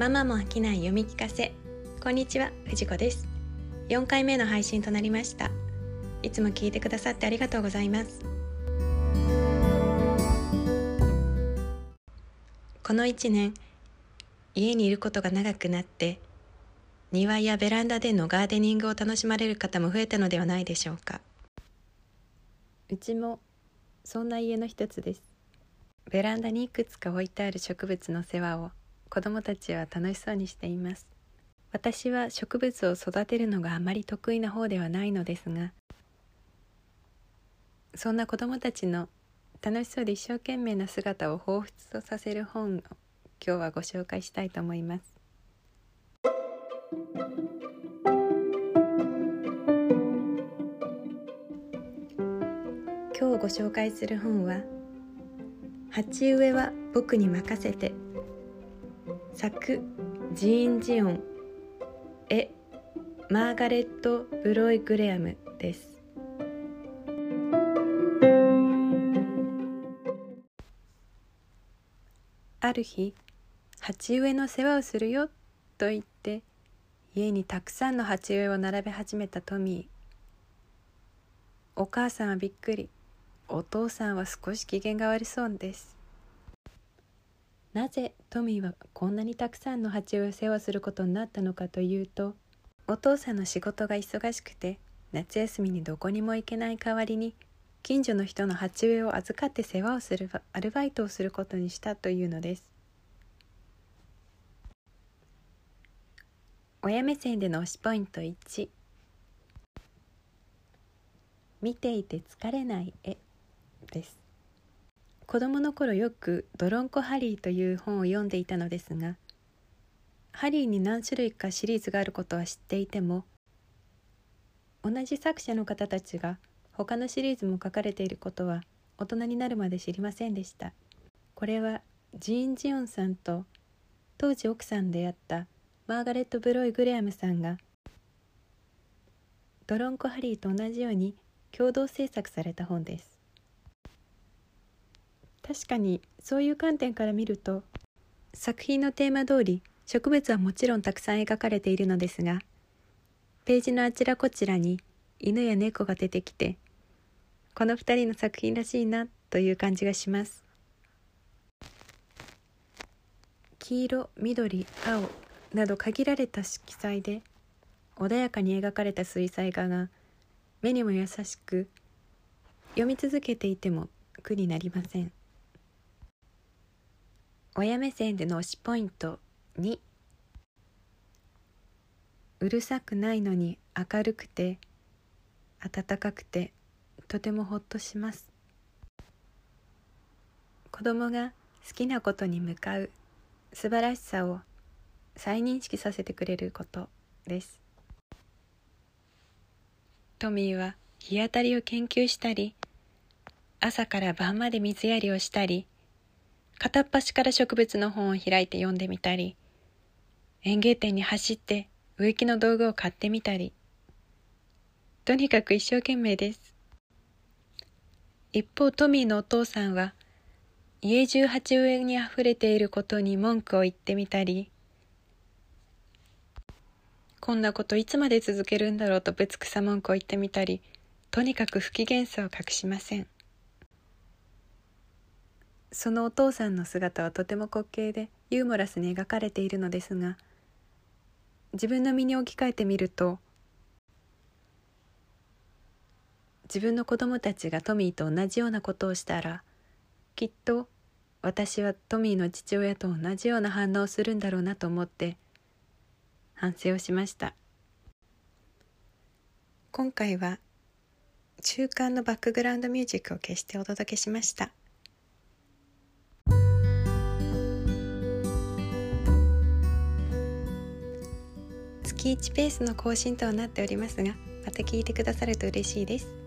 ママも飽きない読み聞かせ。こんにちは藤子です。4回目の配信となりました。いつも聞いてくださってありがとうございます。この1年家にいることが長くなって庭やベランダでのガーデニングを楽しまれる方も増えたのではないでしょうか。うちもそんな家の一つです。ベランダにいくつか置いてある植物の世話を子どもたちは楽しそうにしています。私は植物を育てるのがあまり得意な方ではないのですがそんな子どもたちの楽しそうで一生懸命な姿を彷彿とさせる本を今日はご紹介したいと思います。今日ご紹介する本は「鉢植えは僕に任せて」作ジーン・ジオン絵マーガレット・ブロイ・グレアムです。ある日鉢植えの世話をするよと言って家にたくさんの鉢植えを並べ始めたトミー。お母さんはびっくり。お父さんは少し機嫌が悪そうです。なぜトミーはこんなにたくさんの蜂を世話することになったのかというとお父さんの仕事が忙しくて夏休みにどこにも行けない代わりに近所の人の鉢植えを預かって世話をするアルバイトをすることにしたというのです。親目線での推しポイント1見ていて疲れない絵です。子供の頃よく「ドロンコハリー」という本を読んでいたのですがハリーに何種類かシリーズがあることは知っていても同じ作者の方たちが他のシリーズも書かれていることは大人になるまで知りませんでした。これはジーン・ジオンさんと当時奥さんであったマーガレット・ブロイ・グレアムさんがドロンコ・ハリーと同じように共同制作された本です。確かにそういう観点から見ると作品のテーマ通り植物はもちろんたくさん描かれているのですがページのあちらこちらに犬や猫が出てきてこの2人の作品らしいなという感じがします。黄色緑青など限られた色彩で穏やかに描かれた水彩画が目にも優しく読み続けていても苦になりません。親目線での推しポイント2うるさくないのに明るくて暖かくてとてもほっとします。子供が好きなことに向かう素晴らしさを再認識させてくれることです。トミーは日当たりを研究したり朝から晩まで水やりをしたり片っ端から植物の本を開いて読んでみたり、園芸店に走って植木の道具を買ってみたり、とにかく一生懸命です。一方、トミーのお父さんは、家中鉢植えにあふれていることに文句を言ってみたり、こんなこといつまで続けるんだろうとぶつくさ文句を言ってみたり、とにかく不機嫌さを隠しません。そのお父さんの姿はとても滑稽でユーモラスに描かれているのですが自分の身に置き換えてみると自分の子供たちがトミーと同じようなことをしたらきっと私はトミーの父親と同じような反応をするんだろうなと思って反省をしました。今回は中間のバックグラウンドミュージックを消してお届けしました。月1ペースの更新となっておりますがまた聞いてくださると嬉しいです。